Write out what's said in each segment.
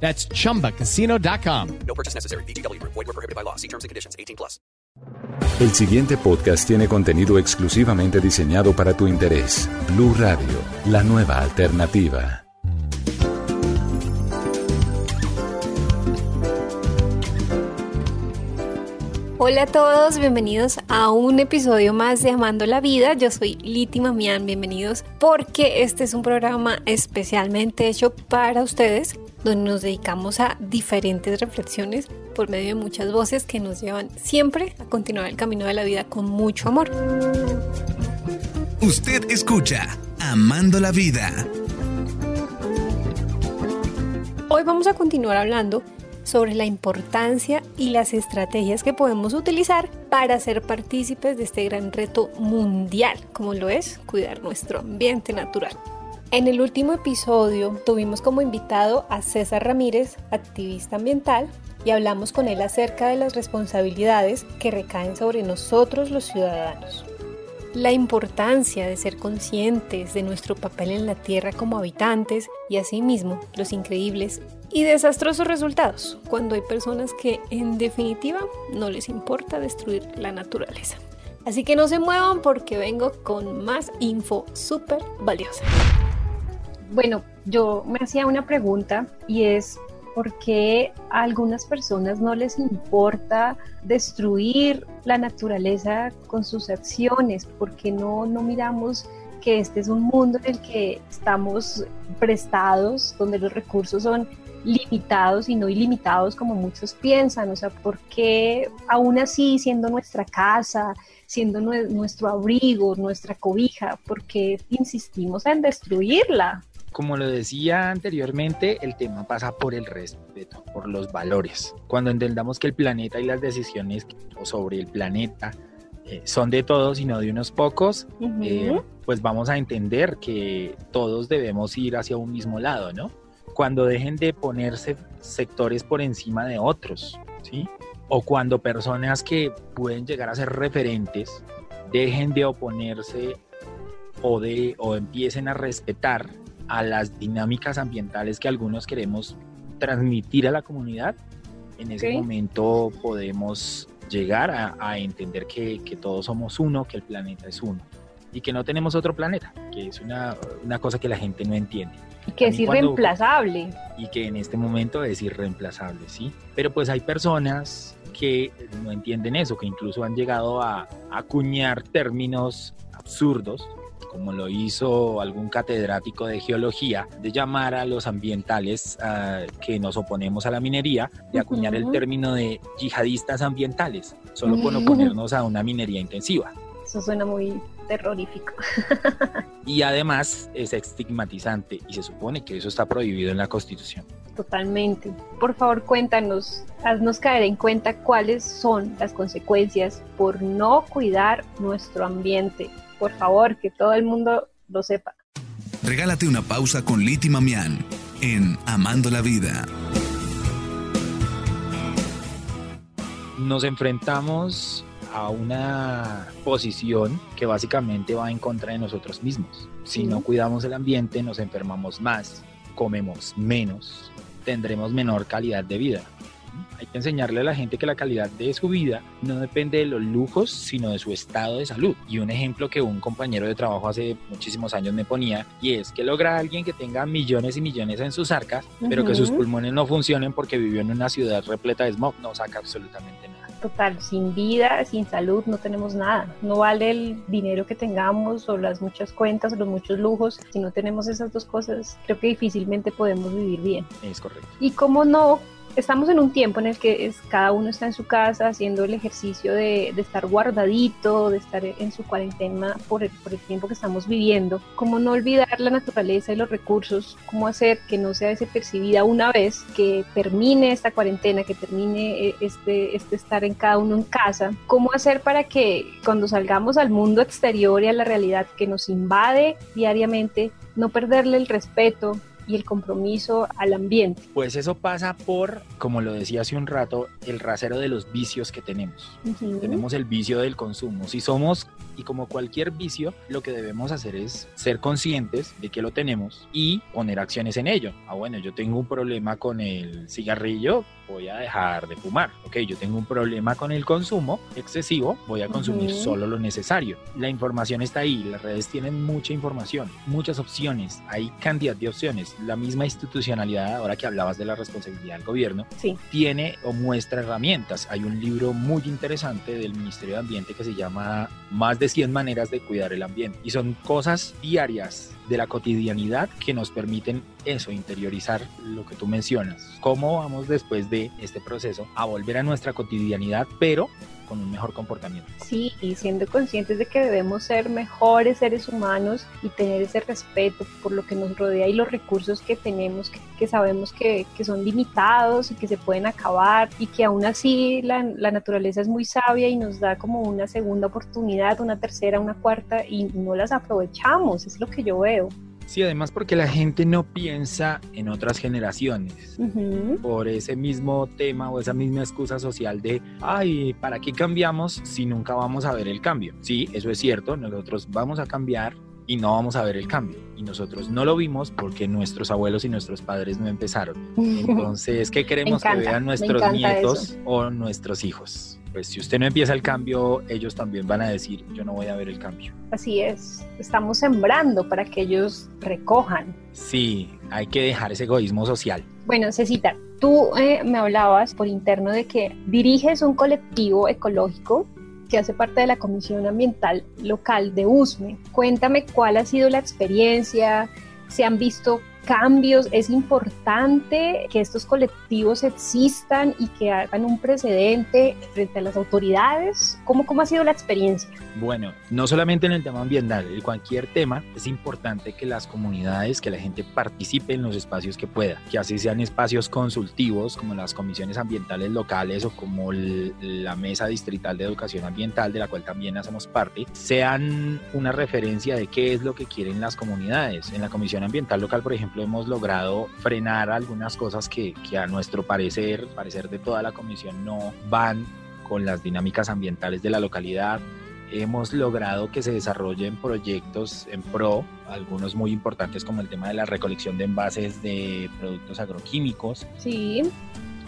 That's chumbacasino.com. No purchase necessary. BGW. Void were prohibited by law. See terms and conditions. 18 plus. El siguiente podcast tiene contenido exclusivamente diseñado para tu interés. Blue Radio, la nueva alternativa. Hola a todos, bienvenidos a un episodio más de Amando la Vida. Yo soy Liti Mamián, bienvenidos porque este es un programa especialmente hecho para ustedes donde nos dedicamos a diferentes reflexiones por medio de muchas voces que nos llevan siempre a continuar el camino de la vida con mucho amor. Usted escucha Amando la Vida. Hoy vamos a continuar hablando sobre la importancia y las estrategias que podemos utilizar para ser partícipes de este gran reto mundial, como lo es cuidar nuestro ambiente natural. En el último episodio tuvimos como invitado a César Ramírez, activista ambiental, y hablamos con él acerca de las responsabilidades que recaen sobre nosotros los ciudadanos. La importancia de ser conscientes de nuestro papel en la Tierra como habitantes y asimismo los increíbles y desastrosos resultados cuando hay personas que en definitiva no les importa destruir la naturaleza. Así que no se muevan porque vengo con más info súper valiosa. Bueno, yo me hacía una pregunta y es por qué a algunas personas no les importa destruir la naturaleza con sus acciones, porque no, no miramos que este es un mundo en el que estamos prestados, donde los recursos son limitados y no ilimitados como muchos piensan, o sea, ¿por qué aún así siendo nuestra casa, siendo nuestro abrigo, nuestra cobija, por qué insistimos en destruirla? Como lo decía anteriormente, el tema pasa por el respeto, por los valores. Cuando entendamos que el planeta y las decisiones sobre el planeta eh, son de todos y no de unos pocos, eh, pues vamos a entender que todos debemos ir hacia un mismo lado, ¿no? Cuando dejen de ponerse sectores por encima de otros, ¿sí? O cuando personas que pueden llegar a ser referentes dejen de oponerse o, de, o empiecen a respetar a las dinámicas ambientales que algunos queremos transmitir a la comunidad, en ese momento podemos llegar a, entender que, todos somos uno, que el planeta es uno y que no tenemos otro planeta, que es una, cosa que la gente no entiende. Y que es irreemplazable. y que en este momento es irreemplazable, ¿sí? Pero pues hay personas que no entienden eso, que incluso han llegado a acuñar términos absurdos como lo hizo algún catedrático de geología, de llamar a los ambientales que nos oponemos a la minería, de acuñar el término de yihadistas ambientales, solo por oponernos a una minería intensiva. Eso suena muy terrorífico. y además es estigmatizante y se supone que eso está prohibido en la Constitución. Totalmente. Por favor, cuéntanos, haznos caer en cuenta cuáles son las consecuencias por no cuidar nuestro ambiente por favor, que todo el mundo lo sepa. Regálate una pausa con Liti Mamián en Amando la Vida. Nos enfrentamos a una posición que básicamente va en contra de nosotros mismos. Si no cuidamos el ambiente, nos enfermamos más, comemos menos, tendremos menor calidad de vida. Hay que enseñarle a la gente que la calidad de su vida no depende de los lujos, sino de su estado de salud. Y un ejemplo que un compañero de trabajo hace muchísimos años me ponía, y es que logra alguien que tenga millones y millones en sus arcas, pero que sus pulmones no funcionen porque vivió en una ciudad repleta de smog, no saca absolutamente nada. Total, sin vida, sin salud, no tenemos nada. No vale el dinero que tengamos o las muchas cuentas o los muchos lujos. Si no tenemos esas dos cosas, creo que difícilmente podemos vivir bien. Es correcto. Y cómo no estamos en un tiempo en el que es, cada uno está en su casa haciendo el ejercicio de, estar guardadito, de estar en su cuarentena por el, tiempo que estamos viviendo. ¿Cómo no olvidar la naturaleza y los recursos? ¿Cómo hacer que no sea desapercibida una vez que termine esta cuarentena, que termine eh, este, este estar en cada uno en casa? ¿Cómo hacer para que cuando salgamos al mundo exterior y a la realidad que nos invade diariamente, no perderle el respeto, y el compromiso al ambiente. Pues eso pasa por, como lo decía hace un rato, el rasero de los vicios que tenemos. Tenemos el vicio del consumo. Si somos, y como cualquier vicio, lo que debemos hacer es ser conscientes de que lo tenemos y poner acciones en ello. Ah, bueno, yo tengo un problema con el cigarrillo, voy a dejar de fumar. Ok, yo tengo un problema con el consumo excesivo, voy a consumir solo lo necesario. La información está ahí, las redes tienen mucha información, muchas opciones, hay cantidad de opciones. La misma institucionalidad, ahora que hablabas de la responsabilidad del gobierno, Sí. tiene o muestra herramientas. Hay un libro muy interesante del Ministerio de Ambiente que se llama Más de 100 maneras de cuidar el ambiente. Y son cosas diarias de la cotidianidad que nos permiten eso, interiorizar lo que tú mencionas. ¿Cómo vamos después de este proceso a volver a nuestra cotidianidad, pero con un mejor comportamiento? Sí, y siendo conscientes de que debemos ser mejores seres humanos y tener ese respeto por lo que nos rodea y los recursos que tenemos, que, que sabemos que, que son limitados y que se pueden acabar y que aún así la, la naturaleza es muy sabia y nos da como una segunda oportunidad, una tercera, una cuarta y no las aprovechamos, es lo que yo veo. Sí, además porque la gente no piensa en otras generaciones. Por ese mismo tema o esa misma excusa social de, ay, ¿para qué cambiamos si nunca vamos a ver el cambio? Sí, eso es cierto, nosotros vamos a cambiar y no vamos a ver el cambio. Y nosotros no lo vimos porque nuestros abuelos y nuestros padres no empezaron. Entonces, ¿qué queremos encanta, que vean nuestros nietos o nuestros hijos? Pues si usted no empieza el cambio, ellos también van a decir, yo no voy a ver el cambio. Así es, estamos sembrando para que ellos recojan. Sí, hay que dejar ese egoísmo social. Bueno, Cecita, tú eh, me hablabas por interno de que diriges un colectivo ecológico que hace parte de la Comisión Ambiental Local de USME. Cuéntame cuál ha sido la experiencia, se han visto cambios, es importante que estos colectivos existan y que hagan un precedente frente a las autoridades. ¿Cómo, cómo ha sido la experiencia? Bueno, no solamente en el tema ambiental, en cualquier tema es importante que las comunidades, que la gente participe en los espacios que pueda, que así sean espacios consultivos como las comisiones ambientales locales o como la Mesa Distrital de Educación Ambiental, de la cual también hacemos parte, sean una referencia de qué es lo que quieren las comunidades. En la Comisión Ambiental Local, por ejemplo, hemos logrado frenar algunas cosas que, que a nuestro parecer, parecer de toda la comisión, no van con las dinámicas ambientales de la localidad hemos logrado que se desarrollen proyectos en pro, algunos muy importantes como el tema de la recolección de envases de productos agroquímicos. Sí,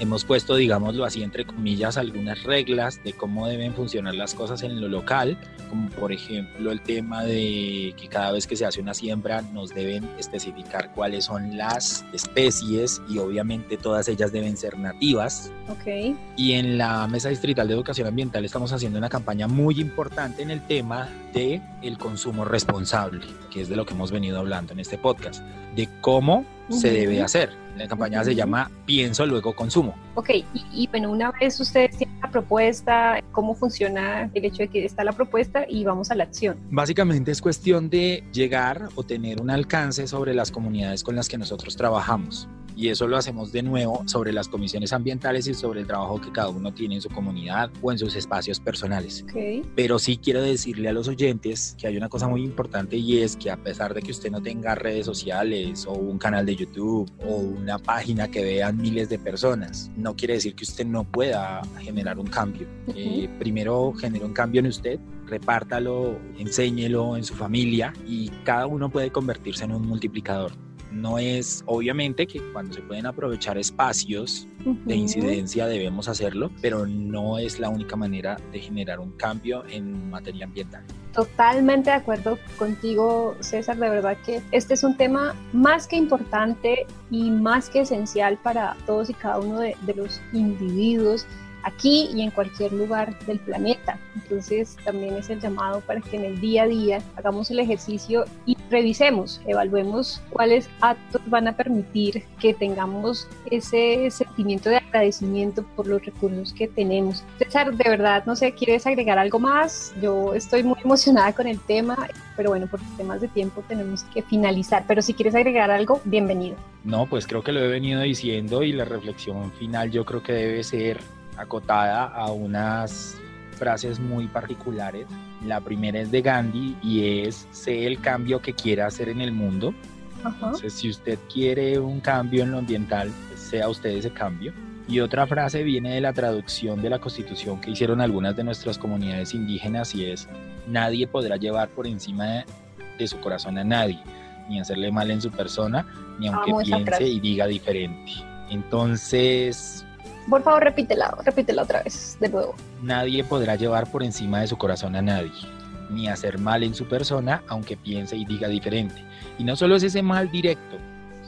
Hemos puesto, digámoslo así, entre comillas, algunas reglas de cómo deben funcionar las cosas en lo local, como por ejemplo el tema de que cada vez que se hace una siembra nos deben especificar cuáles son las especies y obviamente todas ellas deben ser nativas. ok. Y en la Mesa Distrital de Educación Ambiental estamos haciendo una campaña muy importante en el tema de el consumo responsable, que es de lo que hemos venido hablando en este podcast, de cómo se debe hacer. La campaña se llama Pienso, luego consumo. Ok, y, y bueno, una vez ustedes tienen la propuesta, cómo funciona el hecho de que está la propuesta y vamos a la acción. Básicamente es cuestión de llegar o tener un alcance sobre las comunidades con las que nosotros trabajamos. Y eso lo hacemos de nuevo sobre las comisiones ambientales y sobre el trabajo que cada uno tiene en su comunidad o en sus espacios personales. Ok, Pero sí quiero decirle a los oyentes que hay una cosa muy importante y es que a pesar de que usted no tenga redes sociales o un canal de YouTube o una página que vean miles de personas, no quiere decir que usted no pueda generar un cambio. Ujú. Eh, primero genere un cambio en usted, repártalo, enséñelo en su familia y cada uno puede convertirse en un multiplicador. No es obviamente que cuando se pueden aprovechar espacios de incidencia debemos hacerlo, pero no es la única manera de generar un cambio en materia ambiental. Totalmente de acuerdo contigo, César. De verdad que este es un tema más que importante y más que esencial para todos y cada uno de, de los individuos aquí y en cualquier lugar del planeta. Entonces también es el llamado para que en el día a día hagamos el ejercicio y revisemos, evaluemos cuáles actos van a permitir que tengamos ese sentimiento de agradecimiento por los recursos que tenemos. César, de verdad, no sé, ¿quieres agregar algo más? Yo estoy muy emocionada con el tema, pero bueno, por temas de tiempo tenemos que finalizar. Pero si quieres agregar algo, bienvenido. No, pues creo que lo he venido diciendo y la reflexión final yo creo que debe ser acotada a unas frases muy particulares. La primera es de Gandhi y es, sé el cambio que quiera hacer en el mundo. Entonces, si usted quiere un cambio en lo ambiental, sea usted ese cambio. Y otra frase viene de la traducción de la constitución que hicieron algunas de nuestras comunidades indígenas y es, nadie podrá llevar por encima de, de su corazón a nadie, ni hacerle mal en su persona, ni aunque piense y diga diferente. Entonces, por favor, repítela, repítela otra vez, de nuevo. Nadie podrá llevar por encima de su corazón a nadie, ni hacer mal en su persona, aunque piense y diga diferente. Y no solo es ese mal directo,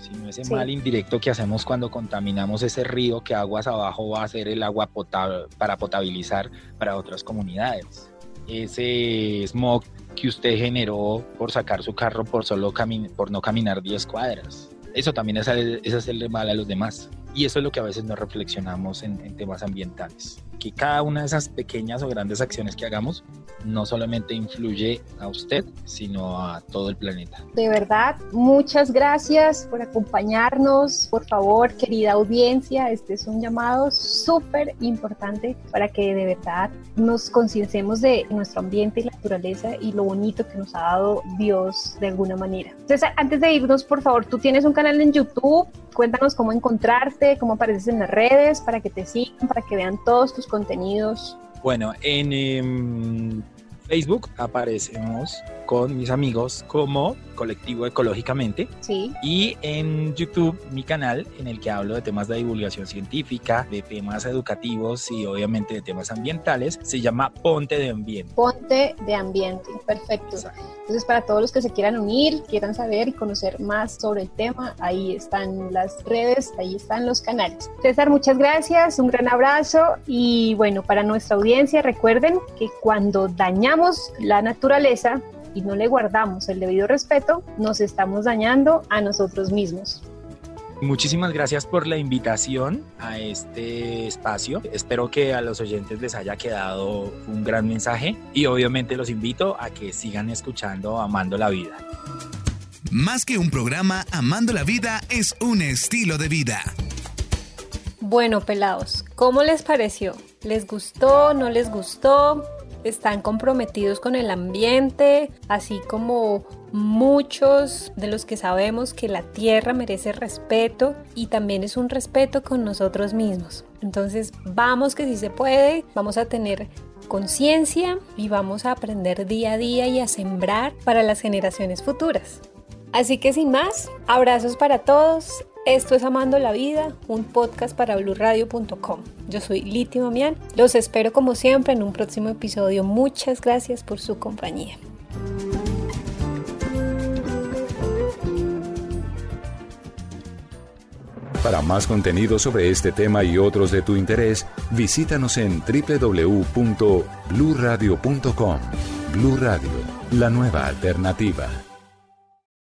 sino ese mal indirecto que hacemos cuando contaminamos ese río que aguas abajo va a ser el agua potable, para potabilizar para otras comunidades. Ese smog que usted generó por sacar su carro por solo por no caminar 10 cuadras. Eso también es, es hacerle mal a los demás. Y eso es lo que a veces no reflexionamos en, temas ambientales. Que cada una de esas pequeñas o grandes acciones que hagamos no solamente influye a usted, sino a todo el planeta. De verdad, muchas gracias por acompañarnos. Por favor, querida audiencia, este es un llamado súper importante para que de verdad nos concienciemos de nuestro ambiente y naturaleza y lo bonito que nos ha dado Dios de alguna manera. Entonces, antes de irnos, por favor, tú tienes un canal en YouTube, cuéntanos cómo encontrarte, cómo apareces en las redes, para que te sigan, para que vean todos tus contenidos. Bueno, en em, Facebook aparecemos con mis amigos como Colectivo Ecológicamente. Sí. Y en YouTube, mi canal, en el que hablo de temas de divulgación científica, de temas educativos y obviamente de temas ambientales, se llama Ponte de Ambiente. Ponte de Ambiente, perfecto. Entonces, para todos los que se quieran unir, quieran saber y conocer más sobre el tema, ahí están las redes, ahí están los canales. César, muchas gracias, un gran abrazo y bueno, para nuestra audiencia, recuerden que cuando dañamos la naturaleza, y no le guardamos el debido respeto, nos estamos dañando a nosotros mismos. Muchísimas gracias por la invitación a este espacio. Espero que a los oyentes les haya quedado un gran mensaje y obviamente los invito a que sigan escuchando Amando la Vida. Más que un programa, Amando la Vida es un estilo de vida. Bueno, pelados, ¿cómo les pareció? ¿Les gustó? ¿No les gustó? Están comprometidos con el ambiente, así como muchos de los que sabemos que la tierra merece respeto y también es un respeto con nosotros mismos. Entonces vamos que si se puede, vamos a tener conciencia y vamos a aprender día a día y a sembrar para las generaciones futuras. Así que sin más, abrazos para todos, esto es Amando la Vida, un podcast para blurradio.com. Yo soy Liti Mamián. Los espero como siempre en un próximo episodio. Muchas gracias por su compañía. Para más contenido sobre este tema y otros de tu interés, visítanos en www.bluradio.com. Blu Radio, la nueva alternativa.